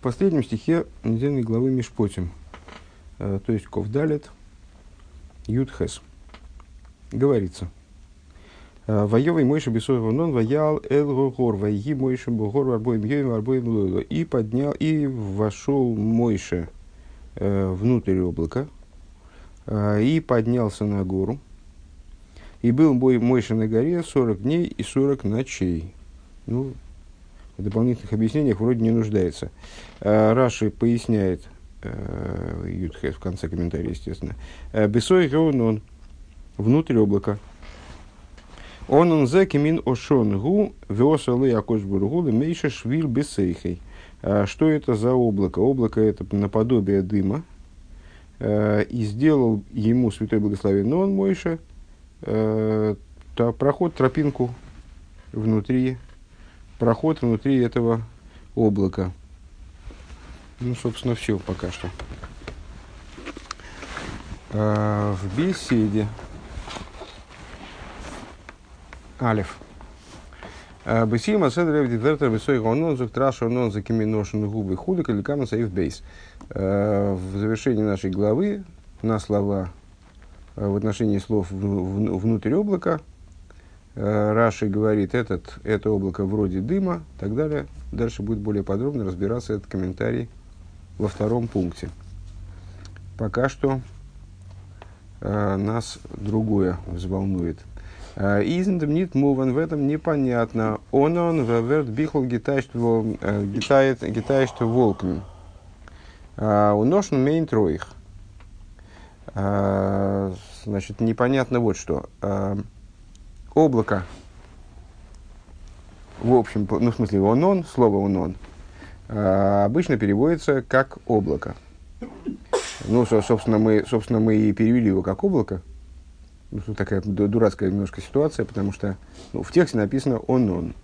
В последнем стихе недельной главы Мишпотим, э, то есть Ковдалет, Юдхес, говорится. «Э, Воевый Мойша Бесов Ванон Ваял Эл Гор Вайги Мойша Бугор Варбоем Йоем Варбоем Лойло. И поднял, и вошел Мойша э, внутрь облака, и поднялся на гору. И был бой Мойша на горе 40 дней и 40 ночей. Ну, в дополнительных объяснениях вроде не нуждается. Э, Раши поясняет, э, Ютхе в конце комментария, естественно, э, Бесой он внутрь облака. Он он зе кемин ошон гу веосалы акош бургу мейша швиль бесейхей. Что это за облако? Облако это наподобие дыма. И сделал ему святой благословен он Мойша проход, тропинку внутри проход внутри этого облака. Ну, собственно, все пока что. А, в беседе. Алиф. А, Бесима седрев дивертер бесой гонон зук траша онон за киминошен губы худок или камен бейс. А, в завершении нашей главы на слова в отношении слов внутрь облака Раши говорит, этот, это облако вроде дыма, и так далее. Дальше будет более подробно разбираться этот комментарий во втором пункте. Пока что э, нас другое взволнует. Э, Изендем нит муван в этом непонятно. Он он верт бихл гитайшт волкн. Уношн мейн троих. Значит, непонятно вот что облако, в общем, ну, в смысле, он-он, слово он-он, а, обычно переводится как облако. Ну, собственно, мы, собственно, мы и перевели его как облако. Ну, такая дурацкая немножко ситуация, потому что ну, в тексте написано он-он.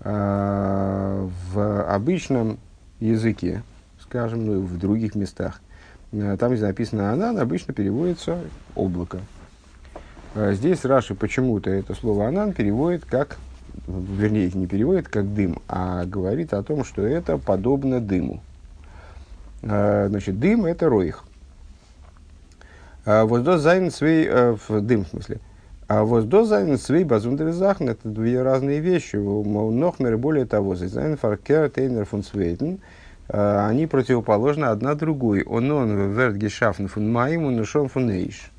А, в обычном языке, скажем, ну, в других местах, а, там, где написано «ענן», обычно переводится «облако». А здесь Раши почему-то это слово «ענן» переводит как, вернее, не переводит как «дым», а говорит о том, что это подобно дыму. А, значит, дым – это רויך. А וואָס דאָס זײַנען צוויי, в дым в смысле. А וואָס דאָס זײַנען צוויי באַזונדערע זאַכן – это две разные вещи. נאָכמער, более того, זײַנען פאַרקערט איינער פון צווייטן – они противоположны одна другой. ענן ווערט געשאַפן פון מים, און עשן פון אש.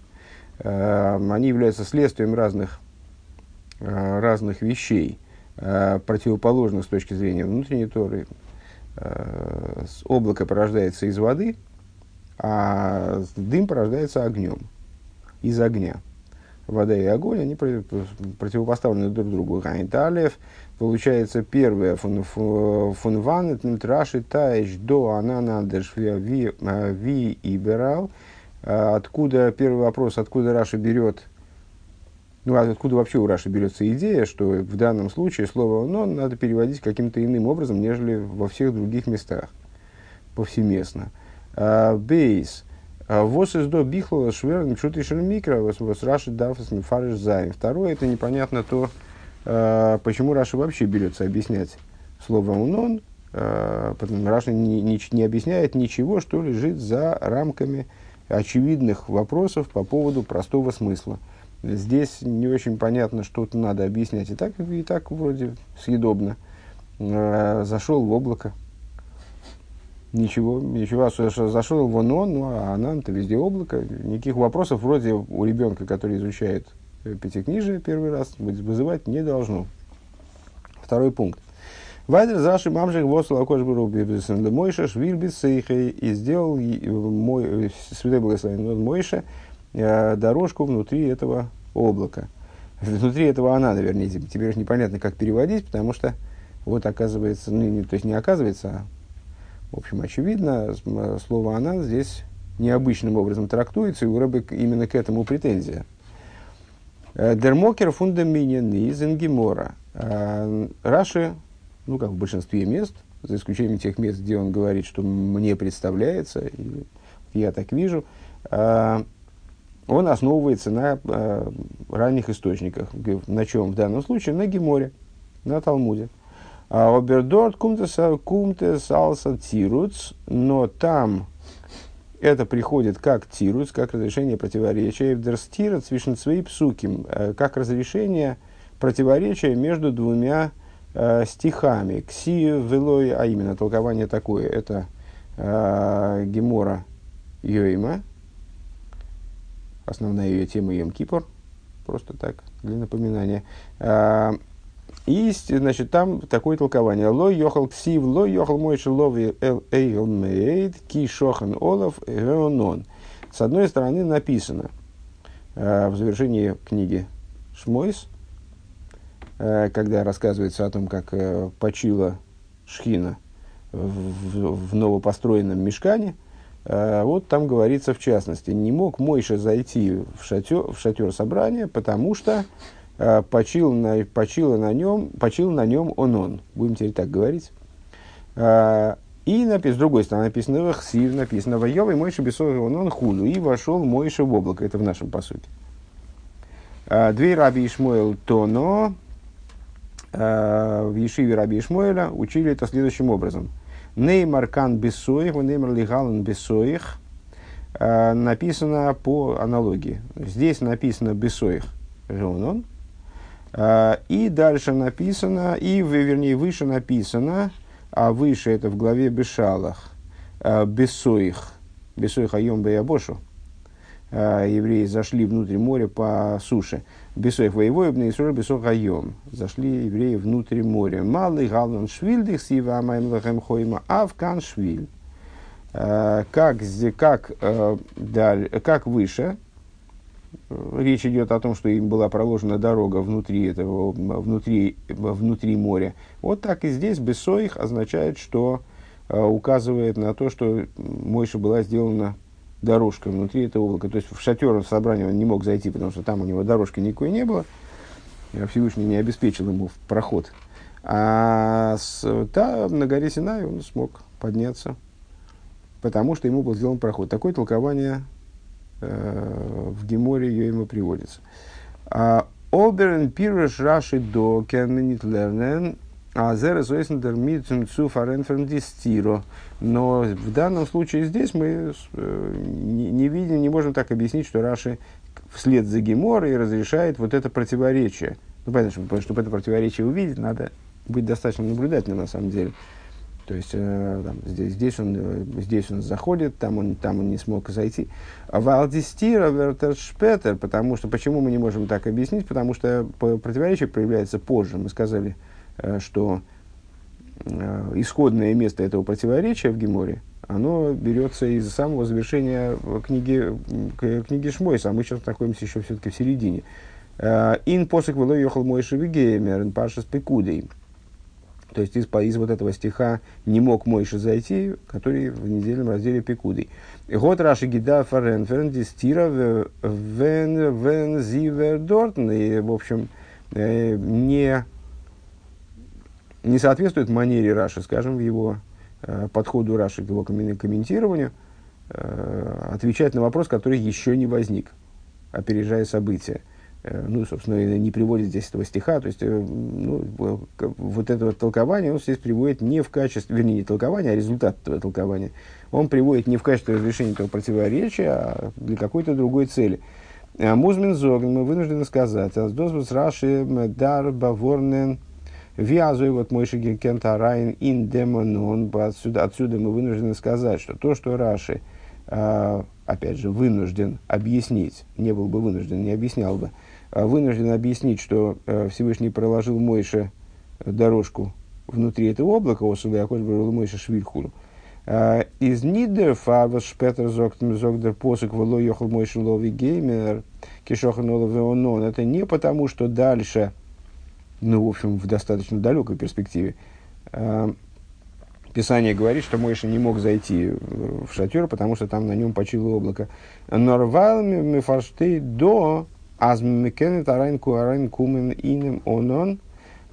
Эм, они являются следствием разных, э, разных вещей, э, противоположных с точки зрения внутренней Торы. Э, облако порождается из воды, а дым порождается огнем, из огня. Вода и огонь, они противопоставлены друг другу. Гайнталев, получается, первое, фун ван, раши таиш до ананадеш ви и берал, а откуда, первый вопрос, откуда Раша берет, ну, а откуда вообще у Раши берется идея, что в данном случае слово «но» надо переводить каким-то иным образом, нежели во всех других местах, повсеместно. А, ב'. А, וואָס איז דאָ בכלל שווער אין פשוטו של מקרא, וואָס רש"י דאַרף עס מפרש זײַן. Второе, это непонятно то, почему Раши вообще берется объяснять слово «ענן», Раши не, не, не объясняет ничего, что лежит за рамками очевидных вопросов по поводу простого смысла. Здесь не очень понятно, что-то надо объяснять. И так, и так вроде съедобно. Э, зашел в облако. Ничего, ничего, зашел вон он, ну а она это везде облако. Никаких вопросов вроде у ребенка, который изучает пятикнижие первый раз, вызывать не должно. Второй пункт. Вайдер Заши Мамжих Восла Акошбуру Мойша Швиль Бисейхей и сделал мой, святой благословен Мойша дорожку внутри этого облака. Внутри этого она, вернее, теперь непонятно, как переводить, потому что вот оказывается, ну, не, то есть не оказывается, а, в общем, очевидно, слово «она» здесь необычным образом трактуется, и у Рэбе именно к этому претензия. Дермокер фундаминен из Ингемора. Раши ну, как в большинстве мест, за исключением тех мест, где он говорит, что мне представляется, и я так вижу, э, он основывается на э, ранних источниках. На чем в данном случае? На Геморе, на Талмуде. Обердорт кумтес алса тируц, но там это приходит как тируц, как разрешение противоречия, эвдерстират свишенцвей псуким, э, как разрешение противоречия между двумя э, стихами. Кси велой, а именно толкование такое, это э, Гемора Йоима, основная ее тема Йом Кипр, просто так, для напоминания. Э, и, значит, там такое толкование. Ло йохал ксив, ло йохал мойши лови эл эйл мейд, ки шохан олов геонон. С одной стороны написано э, в завершении книги Шмойс, э, когда рассказывается о том, как э, почила Шхина в, в, в новопостроенном мешкане, э, вот там говорится в частности, не мог Мойша зайти в шатер, в шатер собрания, потому что Э, почил на, почила на нем, почил на нем он он. Будем теперь так говорить. Э, и написано, с другой стороны написано Вахсив, написано Вайовый Мойша Бесой он он хуну. И вошел Мойша в облако. Это в нашем посуде. Э, Две раби Ишмуэл Тоно в Ешиве раби Ишмуэля учили это следующим образом. Неймар кан бесоих, неймар лигалан бесоих. Написано по аналогии. Здесь написано бесоих. он а, и дальше написано, и, вернее, выше написано, а выше это в главе Бешалах, Бесоих, Бесоих Айом Беябошу, евреи зашли внутрь моря по суше. Бесоих воевой, Бнеисроль, Бесох Айом. Зашли евреи внутрь моря. Малый Галан Швильдих, Сива Амайм Лахем Хойма, Авкан Швиль. Как, как, как выше, речь идет о том, что им была проложена дорога внутри этого, внутри, внутри моря. Вот так и здесь бессоих означает, что э, указывает на то, что Мойша была сделана дорожка внутри этого облака. То есть в шатер собрания он не мог зайти, потому что там у него дорожки никакой не было. Всевышний не обеспечил ему проход. А с, та, на горе Синай он смог подняться, потому что ему был сделан проход. Такое толкование Э, в Геморе ее ему приводится. А, Оберен пирш раши до керменит а. Но в данном случае здесь мы э, не, видим, не можем так объяснить, что Раши вслед за Геморой разрешает вот это противоречие. Ну, понятно, что, чтобы это противоречие увидеть, надо быть достаточно наблюдательным на самом деле. То есть э, там, здесь, здесь, он, э, здесь он заходит, там он, там он не смог зайти. Валдистира вертершпетер, потому что, почему мы не можем так объяснить, потому что противоречие проявляется позже. Мы сказали, что э, исходное место этого противоречия в Геморе, оно берется из самого завершения книги, книги Шмойса, а мы сейчас находимся еще все-таки в середине. Э, Ин посок было ехал мой шевигеймер, паша с пекудей. То есть из, из вот этого стиха не мог Мойша зайти, который в недельном разделе Пекуды. Год Раши Гида Фарен Ферен Дистира Вен Вен Зивер Дортн. И, в общем, э, не, не соответствует манере Раши, скажем, в его э, подходу Раши к его комментированию, э, отвечать на вопрос, который еще не возник, опережая события. Э, ну, собственно, не приводит здесь этого стиха, то есть, э, ну, вот это вот толкование он здесь приводит не в качестве, вернее, не толкование, а результат этого толкования. Он приводит не в качестве разрешения этого противоречия, а для какой-то другой цели. Музмин Зоген, мы вынуждены сказать, Аздозвус Раши Дар Баворнен Вязуй, вот мой Кента Райн Ин Демонон, отсюда, отсюда мы вынуждены сказать, что то, что Раши, опять же, вынужден объяснить, не был бы вынужден, не объяснял бы, а вынужден объяснить, что э, Всевышний проложил Мойше дорожку внутри этого облака, Осула Якош был Мойше Швильхуру. А, из Нидер Фавас Шпетер Зогдер Посок Вело Йохал Мойше Лови Геймер Кишохан Оловеонон. Это не потому, что дальше, ну, в общем, в достаточно далекой перспективе, а, Писание говорит, что Мойша не мог зайти в шатер, потому что там на нем почило облако. Норвал мифарштей до Аз мекенет арайн куарайн кумен инем онон.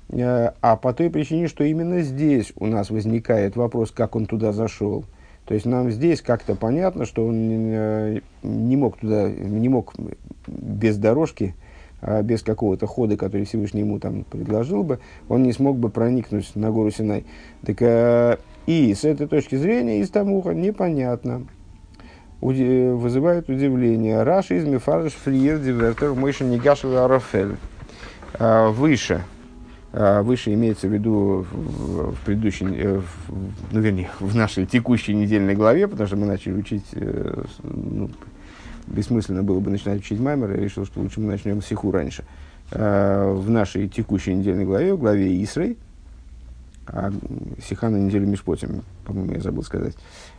Э, а по той причине, что именно здесь у нас возникает вопрос, как он туда зашел. То есть нам здесь как-то понятно, что он не, э, не мог туда, не мог без дорожки а без какого-то хода, который Всевышний ему там предложил бы, он не смог бы проникнуть на гору Синай. Так, э, и с этой точки зрения из Тамуха непонятно, уди, вызывает удивление. Раши из Мефарш Фриер Дивертер Мойша Нигашев Арафель. А, выше, а, выше имеется в виду в, в предыдущей, э, в, ну, вернее, в нашей текущей недельной главе, потому что мы начали учить, э, ну, бессмысленно было бы начинать учить Маймер, я решил, что лучше мы начнем Сиху раньше. А, в нашей текущей недельной главе, в главе Исрей, а Сиха на неделю Мишпотим, по-моему, я забыл сказать,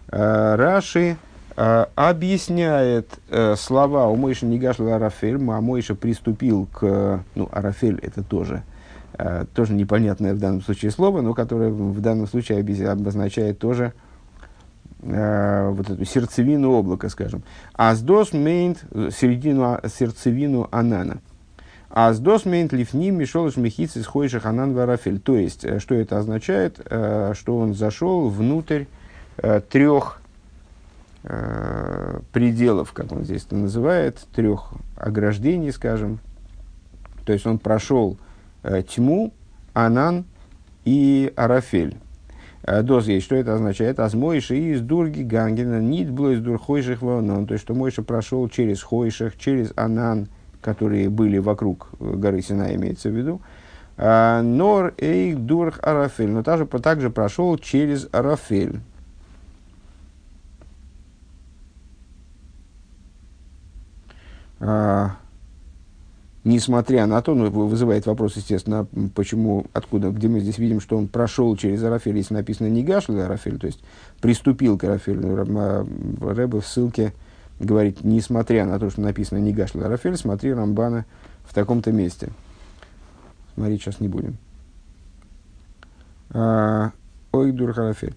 Раши объясняет э, слова у Мойши Нигашла Арафель, а Мойша приступил к, ну, Арафель это тоже Э, тоже непонятное в данном случае слово, но которое в данном случае обозначает тоже э, вот эту сердцевину облака, скажем. Аздос мейнт середину, сердцевину анана. Аздос мейнт лифним мишолыш мехицис хойших анан варафель. То есть, э, что это означает? Э, что он зашел внутрь трех пределов, как он здесь это называет, трех ограждений, скажем. То есть, он прошел Э, тьму, Анан и Арафель. Э, Доз есть, что это означает? Азмойши из Дурги Гангена, нит было из Дурхойших Ванан. То есть, что Мойша прошел через Хойших, через Анан, которые были вокруг э, горы Сина, имеется в виду. Нор Эйх Дурх Арафель. Но также, также прошел через Арафель. Uh, несмотря на то, ну, вызывает вопрос, естественно, почему, откуда, где мы здесь видим, что он прошел через Арафель, если написано не гашл Арафель, то есть приступил к Арафелю. Рэбе в ссылке говорит, несмотря на то, что написано не гашл Арафель, смотри Рамбана в таком-то месте. Смотреть сейчас не будем. А, ой, дур Арафель.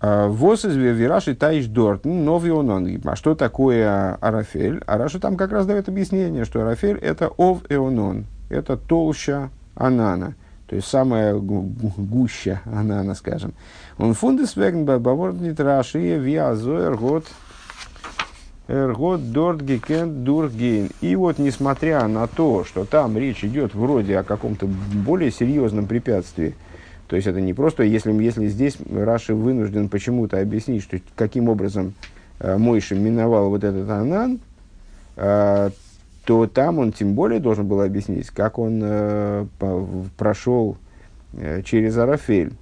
А, Вос из Вираши Таиш Дорт, новый онон. А что такое Арафель? А Раша там как раз дает объяснение, что Арафель это ов эонон, это толща анана, то есть самая гуща анана, скажем. Он фундес веген баворднит Раши виазо эргот эргот дорт гекен дургейн. И вот несмотря на то, что там речь идет вроде о каком-то более серьезном препятствии, то есть это не просто, если, если здесь Раши вынужден почему-то объяснить, что каким образом э, Мойша миновал вот этот Анан, э, то там он тем более должен был объяснить, как он э, по, прошел э, через Арафель.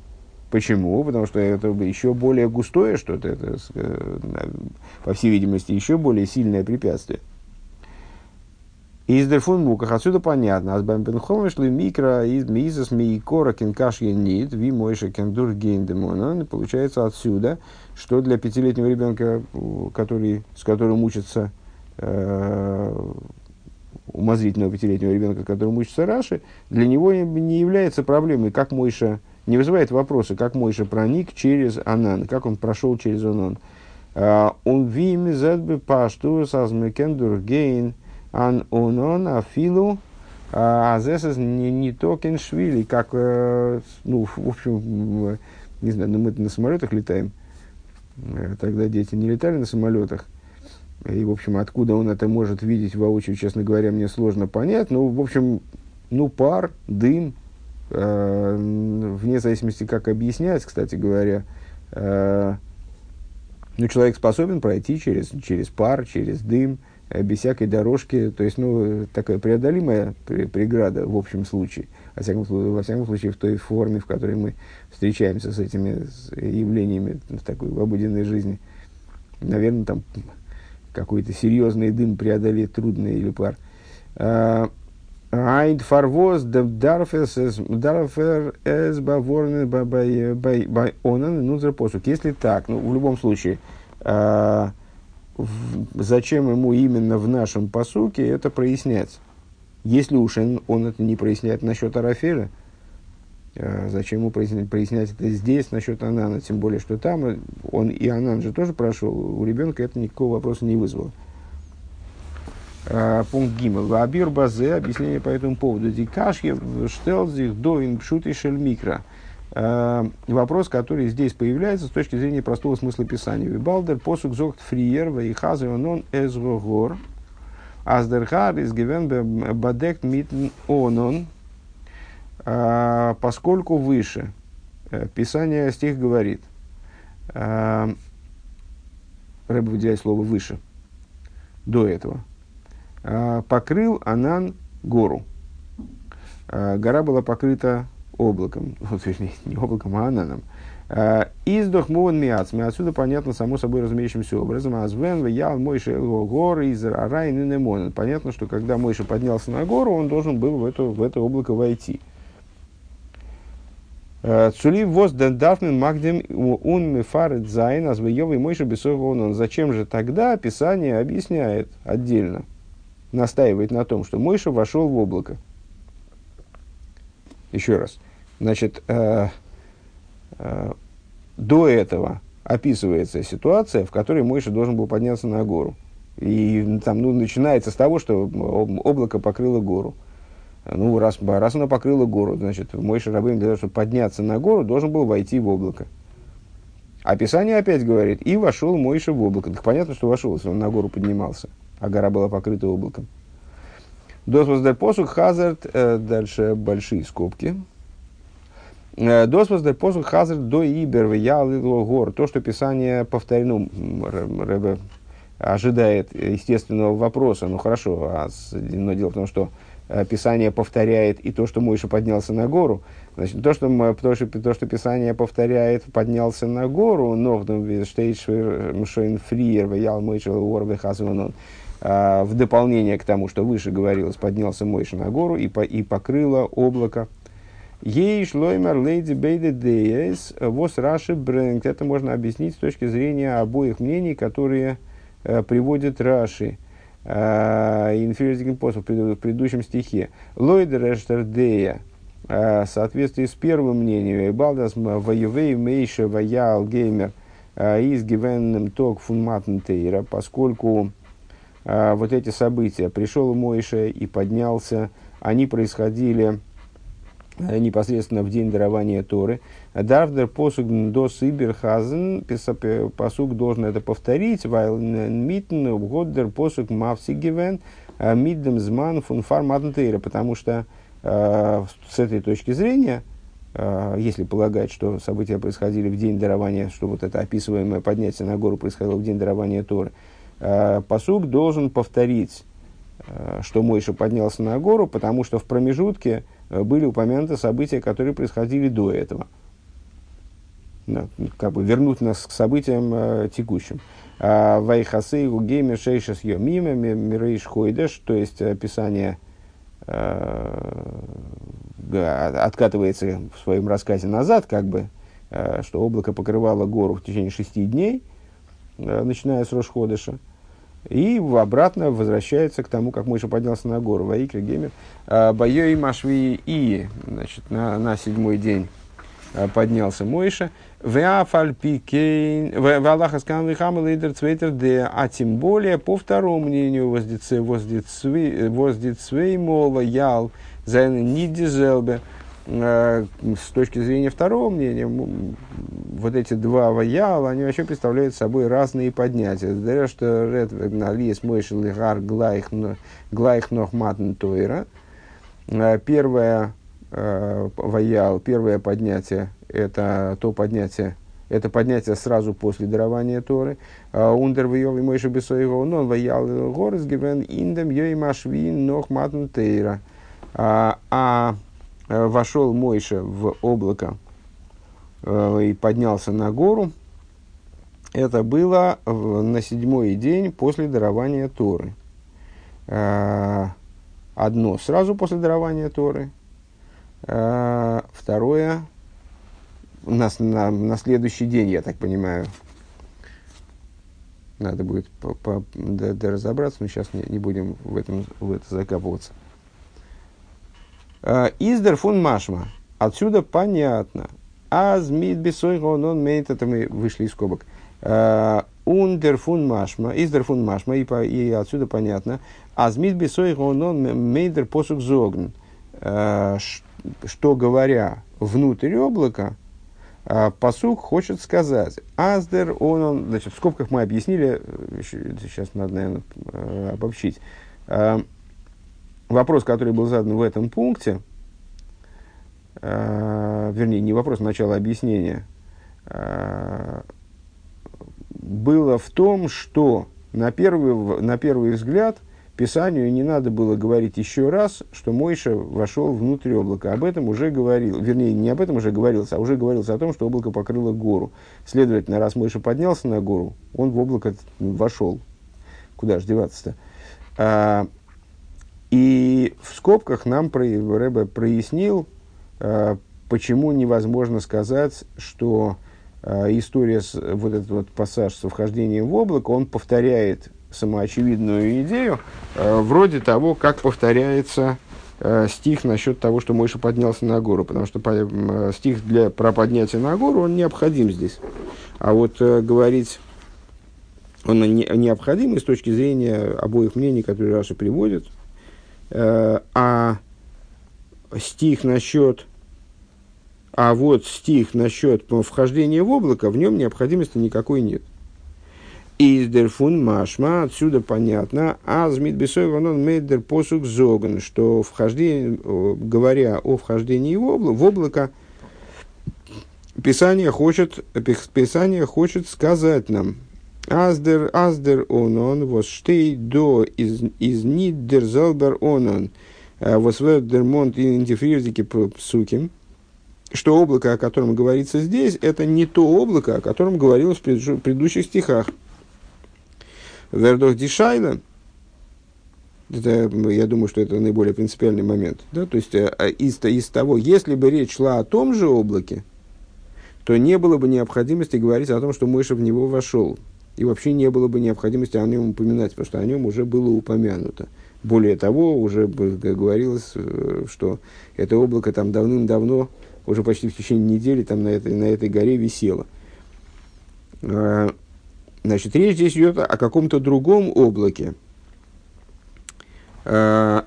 Почему? Потому что это еще более густое что-то, это, э, по всей видимости, еще более сильное препятствие. Из дерфун муках отсюда понятно. Аз бэм бенхом шли микро из мизас мейкора кенкаш нит ви мойша кендур гейндемона. Получается отсюда, что для пятилетнего ребенка, который, с которым учится э, умозрительного пятилетнего ребенка, которому учится Раши, для него не является проблемой, как Мойша, не вызывает вопроса, как Мойша проник через Анан, как он прошел через Анан. Э, он вими задбы пашту сазмекендур гейн – ан онон афилу азесас не, токен швили, как, э, ну, в общем, не знаю, ну, мы на самолетах летаем, э, тогда дети не летали на самолетах, и, в общем, откуда он это может видеть воочию, честно говоря, мне сложно понять, но, в общем, ну, пар, дым, э, вне зависимости, как объяснять, кстати говоря, э, ну, человек способен пройти через, через пар, через дым, Э, без всякой дорожки, то есть, ну, такая преодолимая преграда в общем случае, во всяком, во всяком случае, в той форме, в которой мы встречаемся с этими явлениями в такой в обыденной жизни. Наверное, там какой-то серьезный дым преодолеть трудно или пар. Айд фарвоз дарфер эс баворны бай онан нузер посук. Если так, ну, в любом случае, а, зачем ему именно в нашем посуке это прояснять. Если уж он, он это не проясняет насчет Арафеля, э, зачем ему прояснять, прояснять это здесь насчет Анана, тем более, что там он и Анан же тоже прошел, у ребенка это никакого вопроса не вызвало. Э, пункт Гимл. Абир Базе, объяснение по этому поводу. Дикашьев штелзих до инпшуты шельмикра. Э, вопрос, который здесь появляется с точки зрения простого смысла Писания. Вибалдер посук зогт фриер вейхазы онон эзгогор Аздерхар из гивен бадект митн онон, поскольку выше. Писание стих говорит. Рэб выделяет слово выше. До этого. Покрыл Анан гору. Гора была покрыта облаком, вот, вернее, не облаком, а ананом. А, Издох муан миацми. Отсюда понятно, само собой разумеющимся образом. Азвен вял Мойша гор из рай ненемонен. Понятно, что когда Мойша поднялся на гору, он должен был в, эту, в это облако войти. А, צוליב וואָס דאַרף מען מקדים און מפרט זײַן אַז ויבא משה בתוך הענן. Зачем же тогда Писание объясняет отдельно, настаивает на том, что Мойша вошел в облако. Еще раз. Значит, э, э, до этого описывается ситуация, в которой Мойша должен был подняться на гору. И там ну, начинается с того, что облако покрыло гору. Ну, раз, раз оно покрыло гору, значит, Мойша Рабым для того, чтобы подняться на гору, должен был войти в облако. Описание опять говорит, и вошел Мойша в облако. Так понятно, что вошел, если он на гору поднимался, а гора была покрыта облаком. Дос воздаль посух хазард, э, дальше большие скобки. Э, Дос воздаль посух хазард до ибер я гор. То, что Писание повторено, Рэбе ожидает естественного вопроса. Ну хорошо, а, но дело в том, что э, Писание повторяет и то, что Мойша поднялся на гору. Значит, то, что, то, что, то, что Писание повторяет, поднялся на гору, но штейдж шойн фриер, ял Мойша уорбе хазванон. А, в дополнение к тому, что выше говорилось, поднялся Мойша на гору и, по, и покрыло облако. Ей шлоймер лейди бейде деес вос раши брэнк. Это можно объяснить с точки зрения обоих мнений, которые э, приводит Раши. Инфериозикин посыл в предыдущем стихе. Лойдер эштер дея. Э, в соответствии с первым мнением, Балдас воевей мейша ваял геймер из гивенным ток фунматн поскольку а, вот эти события, пришел Мойша и поднялся, они происходили э, непосредственно в день дарования Торы. Дарвдер посуг до Сибирхазен, посуг должен это повторить, weil митн годдер посуг мавсигивен, а, миддем зман фун фарматнтейра, потому что э, с этой точки зрения, э, если полагать, что события происходили в день дарования, что вот это описываемое поднятие на гору происходило в день дарования Торы, э, посуг должен повторить, э, что Мойша поднялся на гору, потому что в промежутке э, были упомянуты события, которые происходили до этого. Да, как бы вернуть нас к событиям э, текущим. А, Вайхасейгу геймер шейшас йомима мирейш хойдеш, то есть описание э, откатывается в своем рассказе назад, как бы, э, что облако покрывало гору в течение шести дней – Э, начиная с Рошходыша, и обратно возвращается к тому, как Мойша поднялся на гору. Ваикра Гемер. «А, Байой Машви И, значит, на, на седьмой день э, поднялся Мойша. А тем более, по второму мнению, воздицвей мола ял, зайна не дизелбе, Э, с точки зрения второго мнения, вот эти два ваяла, они вообще представляют собой разные поднятия. Даря, что ред налис мойшел и гар глайх нох матн тойра. Э, первое э, ваял, первое поднятие, это то поднятие, это поднятие сразу после дарования Торы. Ундер вайов и мойшел бесоего нон ваял горес гивен индем йой машвин нох матн тейра. А Э, вошел Мойша в облако э, и поднялся на гору, это было на седьмой день после дарования Торы. Э, одно сразу после дарования Торы, второе на, на, на следующий день, я так понимаю. Надо будет по, по, да, да разобраться, но сейчас не, не будем в, этом, в это закапываться. Э, Издер фун машма. Отсюда понятно. Аз мид бесойго он мейт, это мы вышли из скобок. Э, ундер фун машма, издер фун машма, и, по, и отсюда понятно. Аз мид бесойго он мейдер посук зогн. Э, что говоря внутрь облака, посук хочет сказать. Аздер он, он, значит, в скобках мы объяснили, сейчас надо, наверное, обобщить вопрос, который был задан в этом пункте, э, вернее, не вопрос, начало объяснения, э, было в том, что на первый, на первый взгляд Писанию не надо было говорить еще раз, что Мойша вошел внутрь облака. Об этом уже говорил, вернее, не об этом уже говорилось, а уже говорилось о том, что облако покрыло гору. Следовательно, раз Мойша поднялся на гору, он в облако вошел. Куда же деваться-то? И в скобках нам Рэбе прояснил, а, почему невозможно сказать, что а, история, вот этот вот пассаж с вхождением в облако, он повторяет самоочевидную идею, э, вроде того, как повторяется э, стих насчет того, что Мойша поднялся на гору, потому что э, стих для, про поднятие на гору, он необходим здесь. А вот говорить, он не, необходим с точки зрения обоих мнений, которые Раша приводит, а стих насчет а вот стих насчет вхождения в облако, в нем необходимости никакой нет. Из дерфун машма, отсюда понятно, азмит бесой ванон мейдер посук зоган, что вхождение, говоря о вхождении в облако, в облако Писание хочет, Писание хочет сказать нам, Аздер, аздер онон, вос штей до из, из ниддер залбер онон, вос вердер монт индифрирзики псуким, что облако, о котором говорится здесь, это не то облако, о котором говорилось в предыдущих стихах. Вердох Дишайна, это, я думаю, что это наиболее принципиальный момент. Да? То есть э, а из, из того, если бы речь шла о том же облаке, то не было бы необходимости говорить о том, что Мойша в него вошел. И вообще не было бы необходимости о нем упоминать, потому что о нем уже было упомянуто. Более того, уже говорилось, э, что это облако там давным-давно, уже почти в течение недели там на этой, на этой горе висело. А, Значит, речь здесь идет о каком-то другом облаке. А,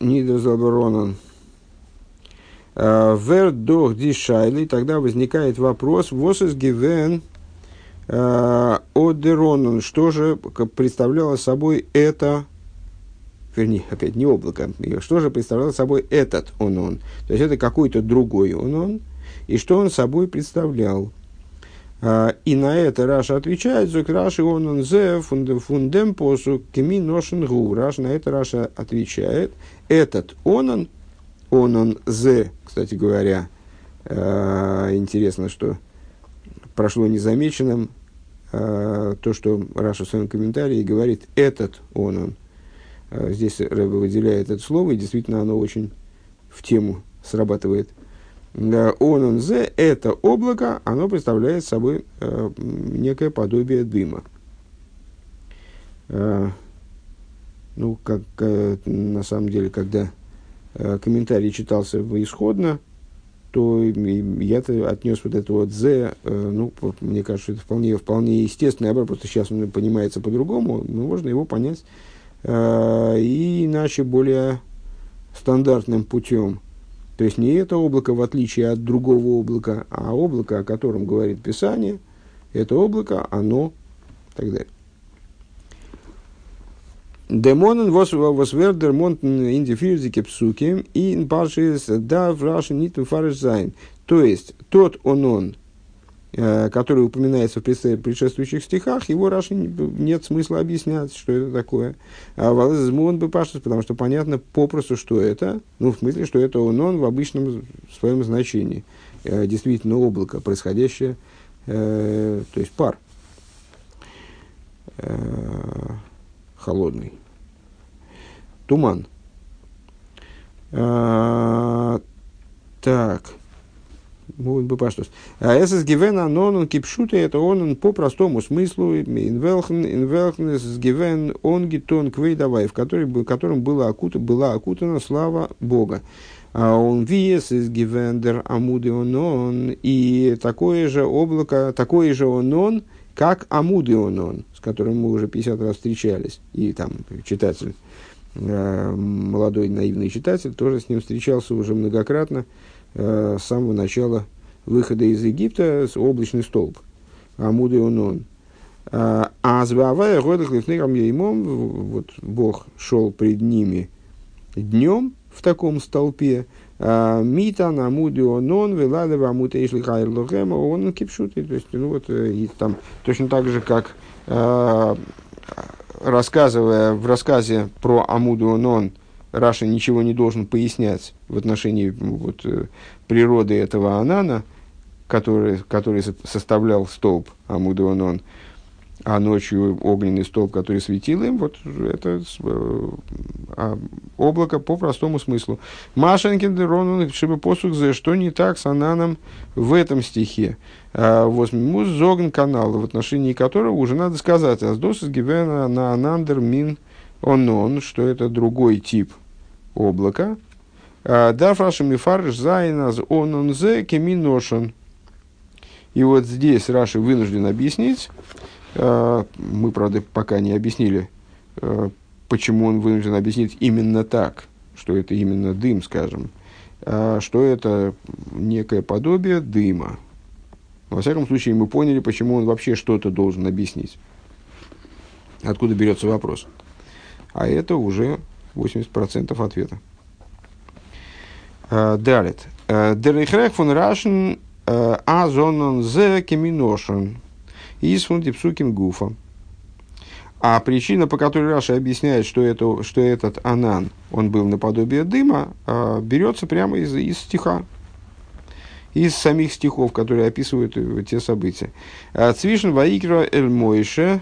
Нидерзабронан. Вердох дишайли, тогда возникает вопрос, восис гивен а, одеронан, что же представляло собой это, вернее, опять не облако, что же представляло собой этот онон, то есть это какой-то другой онон, и что он собой представлял. А, и на это Раша отвечает, Зок Раши он он зе фундем посу кеми ношен гу. Раша на это Раша отвечает, этот он он, он он зе, кстати говоря, а, интересно, что прошло незамеченным а, то, что Раша в своем комментарии говорит, этот он он. Здесь Рэбе выделяет это слово, и действительно оно очень в тему срабатывает – он он зе, это облако, оно представляет собой э, некое подобие дыма. Э, ну, как э, на самом деле, когда э, комментарий читался исходно, то я-то отнес вот это вот «зе», э, ну, мне кажется, это вполне, вполне естественный образ, просто сейчас он понимается по-другому, но можно его понять э, и иначе более стандартным путем. То есть не это облако, в отличие от другого облака, а облако, о котором говорит Писание, это облако, оно и так далее. Демонен восвердер монтен индифирзике псуки и паршис да в раши нит зайн. То есть тот он он, Э, который упоминается в предшествующих стихах, его Раши нет смысла объяснять, что это такое. А Валазмон бы паштус, потому что понятно попросту, что это, ну, в смысле, что это он, он в обычном своем значении. Э, действительно облако, происходящее, э, то есть пар холодный. Туман. Э, так. Будет бы паштус. А эсэс гивен анонун кипшуты, это он по простому смыслу, инвелхн, инвелхн с гивен он гитон квейдавай, в котором, которым была, окута, была окутана слава Бога. А он виес из гивендер амуды онон, и такое же облако, такое же онон, как амуды онон, с которым мы уже 50 раз встречались, и там читатель, э, молодой наивный читатель, тоже с ним встречался уже многократно, э, с самого начала выхода из Египта облачный столб. Амуды онон. А, А звавая годах лифнером еймом, вот Бог шел пред ними днем в таком столпе, Мита на мудионон, веладова мута ишли хайр лохема, он кипшуты. То есть, ну вот, э, и там точно так же, как э, рассказывая в рассказе про Амудуонон, Раша ничего не должен пояснять в отношении вот, э, природы этого Анана, который, который составлял столб Амудуонон, а ночью огненный столб, который светил им, вот это э, а, облако по простому смыслу. Машенкин Ронун чтобы посух за что не так с Ананом в этом стихе. А, Возьму зогн канал, в отношении которого уже надо сказать, аздос из гивена на анандер мин онон, что это другой тип облака. А, да, фрашем и фарш зайназ онон зе кеминошен. И вот здесь Раши вынужден объяснить, мы, правда, пока не объяснили, э, почему он вынужден объяснить именно так, что это именно дым, скажем, а что это некое подобие дыма. Во всяком случае, мы поняли, почему он вообще что-то должен объяснить. Откуда берется вопрос. А это уже 80% ответа. Э, далее. Дерихрех фон Рашен азонон зе кеминошен из фундипсуким гуфа. А причина, по которой Раша объясняет, что, это, что этот анан, он был наподобие дыма, а, берется прямо из, из стиха, из самих стихов, которые описывают те события. Цвишен Ваикра Эль Мойше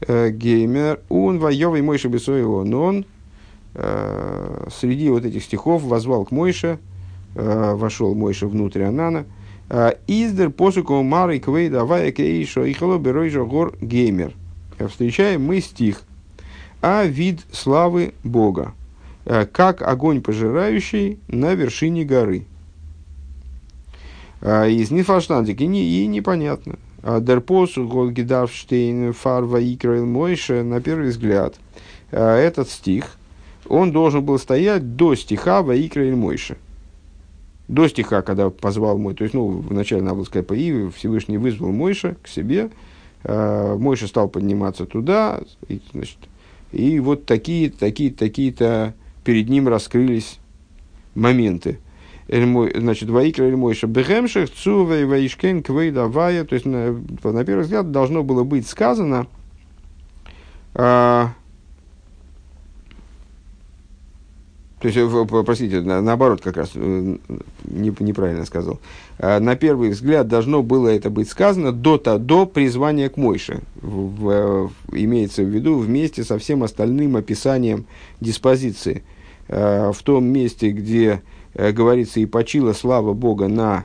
э, Геймер Он Вайовый Мойше Бесоеон Он э, среди вот этих стихов возвал к Мойше, э, вошел Мойше внутрь Анана – Э, Издер посуку мары квей давая кейшо и беройжо гор геймер. Э, встречаем мы стих. А вид славы Бога, э, как огонь пожирающий на вершине горы. Из Нифаштантик и, не, и непонятно. Дерпосу Голгидавштейн Фарва Икраил Мойша, на первый взгляд, этот стих, он должен был стоять до стиха Ваикраил Мойша до стиха, когда позвал мой, то есть, ну, вначале надо было сказать Иве, Всевышний вызвал Мойша к себе, э, Мойша стал подниматься туда, и, значит, и вот такие, такие, такие-то перед ним раскрылись моменты. Значит, Ваикра или Мойша Бехемших, Цувей, Ваишкен, Квейдавая, то есть, на, на первый взгляд, должно было быть сказано, э, То есть, простите, наоборот, как раз э, неправильно сказал. А, на первый взгляд должно было это быть сказано до, то, до призвания к Мойше. В, в, имеется в виду вместе со всем остальным описанием диспозиции. А, в том месте, где э, говорится «и почила слава Бога на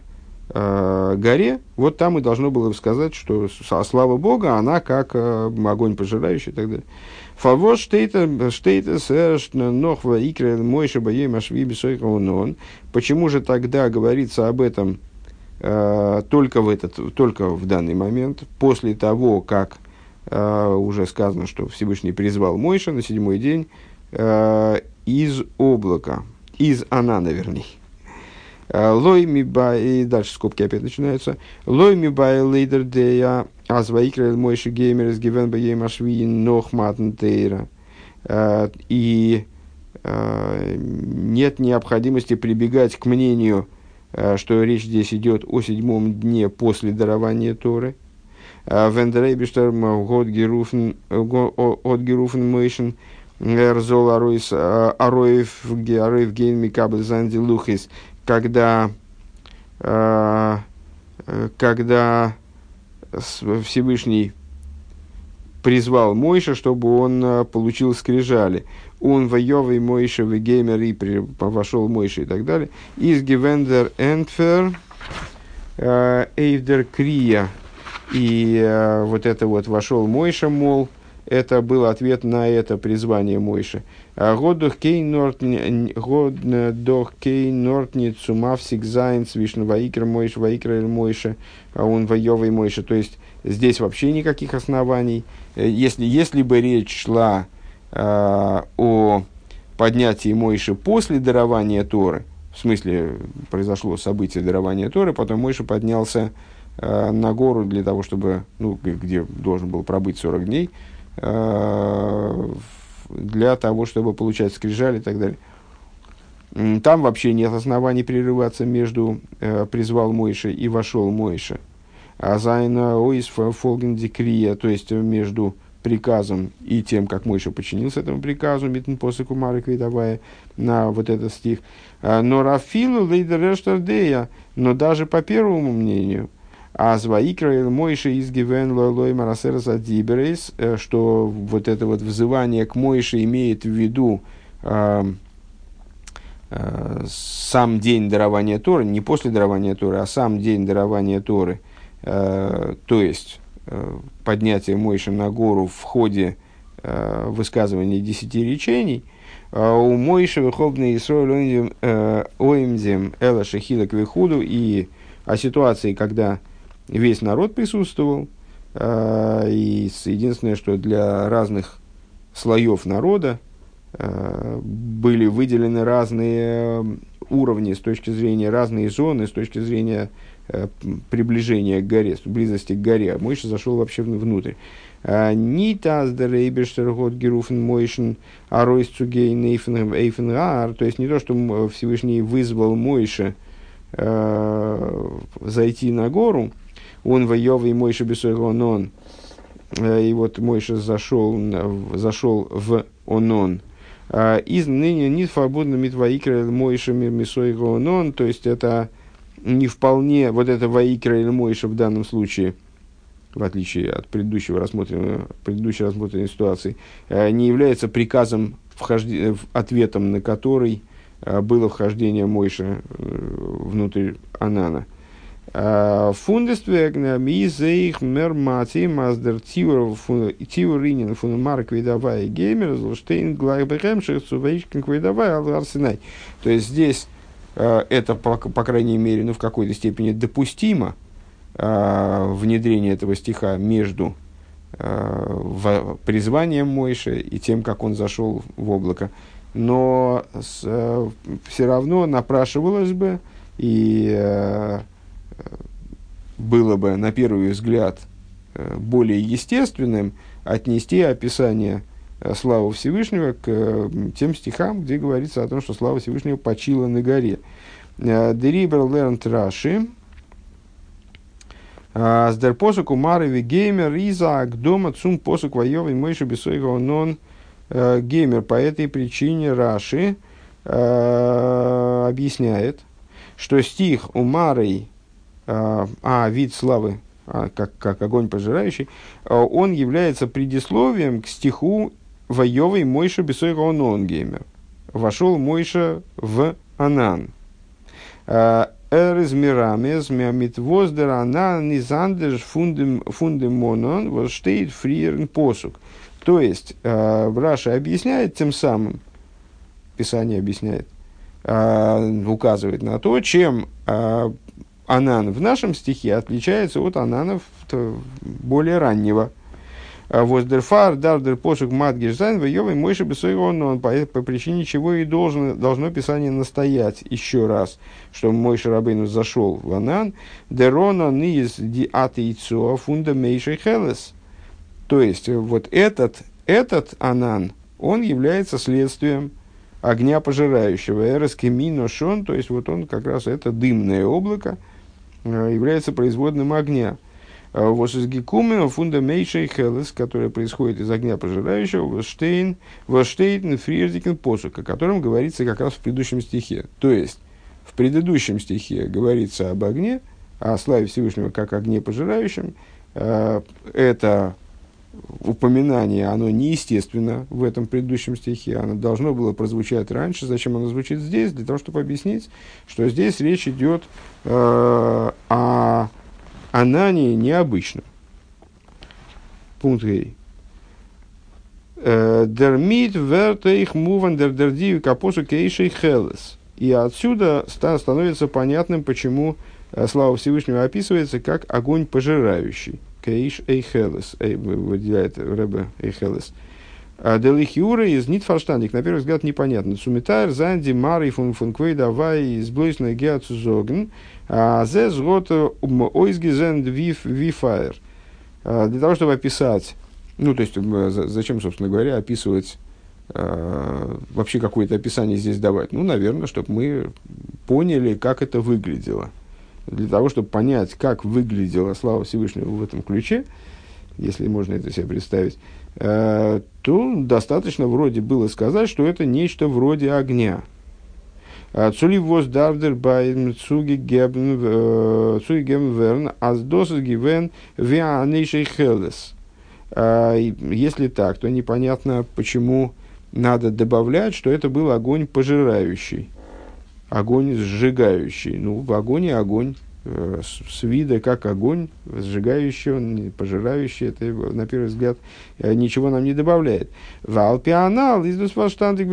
э, горе», вот там и должно было сказать, что слава Бога, она как огонь пожирающий и так далее. Фавош штейтес нохва икре мойша баей машви бисойхаунон. Почему же тогда говорится об этом э, только, в этот, только в данный момент, после того, как э, уже сказано, что Всевышний призвал Мойша на седьмой день э, из облака, из ענן, вернее. לא מיבעי, и дальше скобки опять начинаются. לא מיבעי לויט דער דעה אַז ויקרא אל משה גומר איז געווען ביום השביעי נאָך מתן תורה. И нет необходимости прибегать к мнению, что речь здесь идет о седьмом дне после дарования Торы. Вендерейбиштер год геруфен мойшен Эрзол Ароев Гейн Микабель Занди Лухис когда, э, когда Всевышний призвал Мойша, чтобы он э, получил скрижали. Он воевый Мойша, геймер и вошел Мойша и так далее. Из Гевендер Энтфер э, Эйвдер Крия. И вот это вот вошел Мойша, мол, это был ответ на это призвание Мойши. Годох кей нортни цумавсик зайн свишн ваикр Мойш, ваикр Мойша, а он воевый Мойша. То есть здесь вообще никаких оснований. Э, если, если бы речь шла э, о поднятии Мойши после дарования Торы, в смысле произошло событие дарования Торы, потом Мойша поднялся э, на гору для того, чтобы, ну, где должен был пробыть 40 дней, для того, чтобы получать скрижали и так далее. Там вообще нет оснований прерываться между э, призвал Мойша и вошел Мойша. А зайна оис фолген декрия, то есть между приказом и тем, как Мойша подчинился этому приказу, митн после кумары квитовая, на вот этот стих. А, но Рафилу лейдерештардея, но даже по первому мнению, а зваикра Мойша из Гивен Лой Марасерса Диберейс, э, что вот это вот взывание к Мойше имеет в виду э, э, сам день дарования Торы, не после дарования Торы, а сам день дарования Торы, э, то есть э, поднятие Мойши на гору в ходе э, высказывания десяти речений, у Мойши выхлопный Исроиль Оимзем Эла Шахила Квихуду и о ситуации, когда весь народ присутствовал, э, и единственное, что для разных слоев народа э, были выделены разные уровни с точки зрения, разные зоны с точки зрения э, приближения к горе, близости к горе. А Мойша зашел вообще внутрь. Ни таз год геруфен мойшен аройс цугей эйфен ар, то есть не то, что Всевышний вызвал Мойша зайти на гору, он воевый Мойша Бесойгонон, и вот Мойша зашел, зашел в Онон, а, из ныне не свободно митваикра Мойша Мисойгонон, то есть это не вполне, вот это Ваикра или Мойша в данном случае, в отличие от предыдущего рассмотренного, предыдущей рассмотренной ситуации, а, не является приказом, вхожди, ответом на который было вхождение Мойша э, внутрь Анана – Фундествегна мизейх мермати маздер тиуринин фун марк видавай геймер злштейн глайбехемших цувейшкин видавай аларсенай. То есть здесь э, это, по, по крайней мере, ну, в какой-то степени допустимо э, внедрение этого стиха между э, призванием Мойши и тем, как он зашел в облако. Но с, все равно напрашивалось бы и было бы, на первый взгляд, э, более естественным отнести описание э, славы Всевышнего к э, тем стихам, где говорится о том, что слава Всевышнего почила на горе. Дерибер лернт раши, Сдер посук умареви геймер иза дома цум посук воевый мойши бесойга нон геймер. По этой причине Раши объясняет, что стих умарей а, а вид славы, а, как, как огонь пожирающий, а, он является предисловием к стиху «Воевый Мойша Бесойга Ононгеймер». Вошел Мойша в Анан. Эрез мирамес мямит воздер анан низандер фундем монон воштейт фриерн посук. То есть, э, Раша объясняет тем самым, Писание объясняет, э, указывает на то, чем э, анан в нашем стихе отличается от ананов более раннего. А Воздерфар, дардер, посук, мадгишзайн, воевый мойши бесойгон, он по, по причине чего и должен, должно Писание настоять еще раз, что Мойша Рабейну зашел в Анан, дерона низ ди атейцо фунда мейшей хелес. То есть, вот этот, этот Анан, он является следствием огня пожирающего. Эрескеминошон, то есть, вот он как раз это дымное облако, Э, является производным огня. А вот из гекумен фундамейшей хелес, которая происходит из огня пожирающего, воштейн, воштейн фриердикен посук, о котором говорится как раз в предыдущем стихе. То есть, в предыдущем стихе говорится об огне, о славе Всевышнего как огне пожирающем. Э, это упоминание, оно неестественно в этом предыдущем стихе, оно должно было прозвучать раньше. Зачем оно звучит здесь? Для того, чтобы объяснить, что здесь речь идет э, о Анании необычном. Пункт Гей. Э, Дермит вертейх муван дердердию капосу кейшей хелес. И отсюда становится понятным, почему э, слава Всевышнего описывается как огонь пожирающий. Кейш Эйхелес, выделяет Рэбе Эйхелес. Делихиура из Нитфарштандик, на первый взгляд, непонятно. Сумитайр, Занди, Мари, фун фун Квей, давай, из Блойсна, Геацу, Зоген, а зе ойзги зенд вифайр. Для того, чтобы описать, ну, то есть, зачем, собственно говоря, описывать вообще какое-то описание здесь давать? Ну, наверное, чтобы мы поняли, как это выглядело. Для того, чтобы понять, как выглядела слава Всевышнего в этом ключе, если можно это себе представить, Э, то достаточно вроде было сказать, что это нечто вроде огня. Цули воз дардер бай цуги гебн верн аз досас гивен вианейшей хелес. Если так, то непонятно, почему надо добавлять, что это был огонь пожирающий, огонь сжигающий. Ну, в огне огонь Э, с вида как огонь, сжигающий, пожирающий, это, на первый взгляд, э, ничего нам не добавляет. Валпианал, из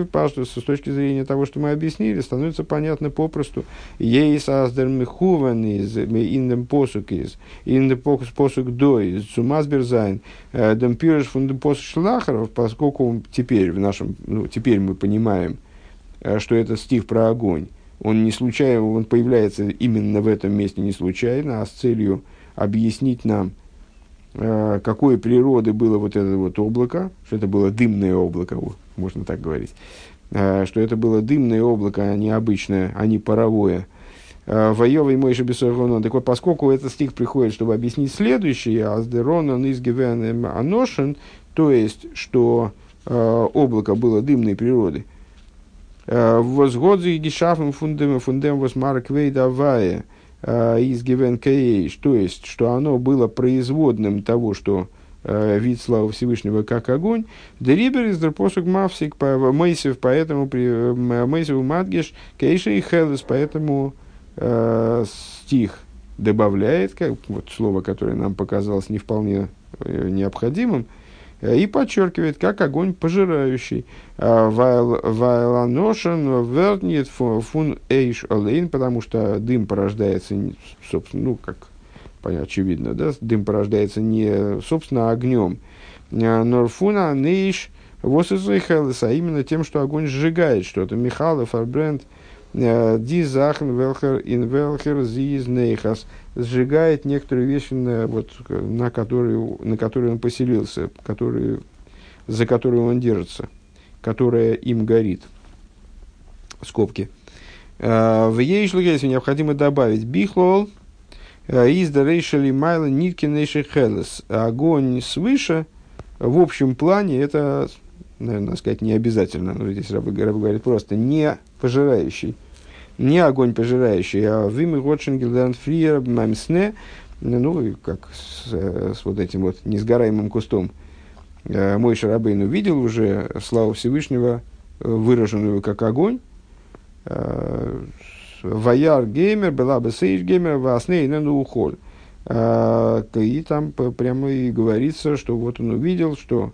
пашту, с точки зрения того, что мы объяснили, становится понятно попросту. Ей создер михуван из индем посук из индем посук до из сумасберзайн э, дем фундем посук шлахаров, поскольку теперь в нашем, ну, теперь мы понимаем, что это стих про огонь он не случайно, он появляется именно в этом месте не случайно, а с целью объяснить нам, э, какой природы было вот это вот облако, что это было дымное облако, можно так говорить, э, что это было дымное облако, а не обычное, а не паровое. Э, Воевый мой Бесоргонон. Так вот, поскольку этот стих приходит, чтобы объяснить следующее, Аздеронон из Аношен, то есть, что облако было дымной природы, Возгодзи гешафен фундем фундем восмарк вейдавая из гивен то есть, что оно было производным того, что э, вид славы Всевышнего как огонь. Дерибер из посук мавсик Мейсев, поэтому Мейсев Мадгеш Кейша и Хелес, поэтому э, стих добавляет, как вот слово, которое нам показалось не вполне э, необходимым, э, Э, и подчеркивает, как огонь пожирающий. А, Вайланошен вернит фун эйш олейн, потому что дым порождается, собственно, ну, как понятно, очевидно, да, дым порождается не, собственно, огнем. А, Норфуна нейш восизайхелес, а именно тем, что огонь сжигает что-то. Михалов, Арбренд, э, Ди захн велхер ин велхер зиз нейхас – сжигает некоторые вещи, на, вот, на, которые, на которые он поселился, которые, за которые он держится, которая им горит. Скобки. А, в ей если необходимо добавить бихлол а, из дарейшали майла нитки хелес. Огонь свыше, в общем плане, это, наверное, сказать, не обязательно, но здесь рабы, рабы говорит просто не пожирающий не огонь пожирающий, а вимы Ротшингелдерн Фриер Мамсне, ну, как с, с вот этим вот несгораемым кустом. Э, мой Шарабейн увидел уже славу Всевышнего, э, выраженную как огонь. Э, Ваяр геймер, была бы сейш геймер, васне и на ухоль. И там прямо и говорится, что вот он увидел, что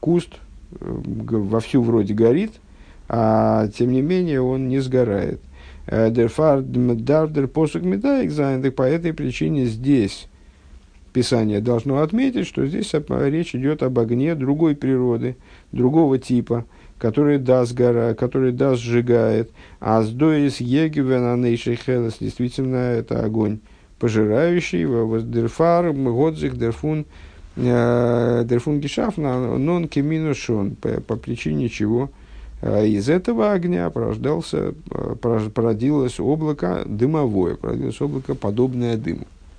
куст вовсю вроде горит, а тем не менее он не сгорает. Дерфар дардер посук медаик по этой причине здесь Писание должно отметить, что здесь речь идет об огне другой природы, другого типа, который даст гора, который даст сжигает. А с доис егивена хелес действительно это огонь пожирающий, дерфар, годзих, дерфун, э, дерфун гешафна, нон кеминушон, по, по причине чего из этого огня порождался, породилось облако дымовое, породилось облако, подобное дыму.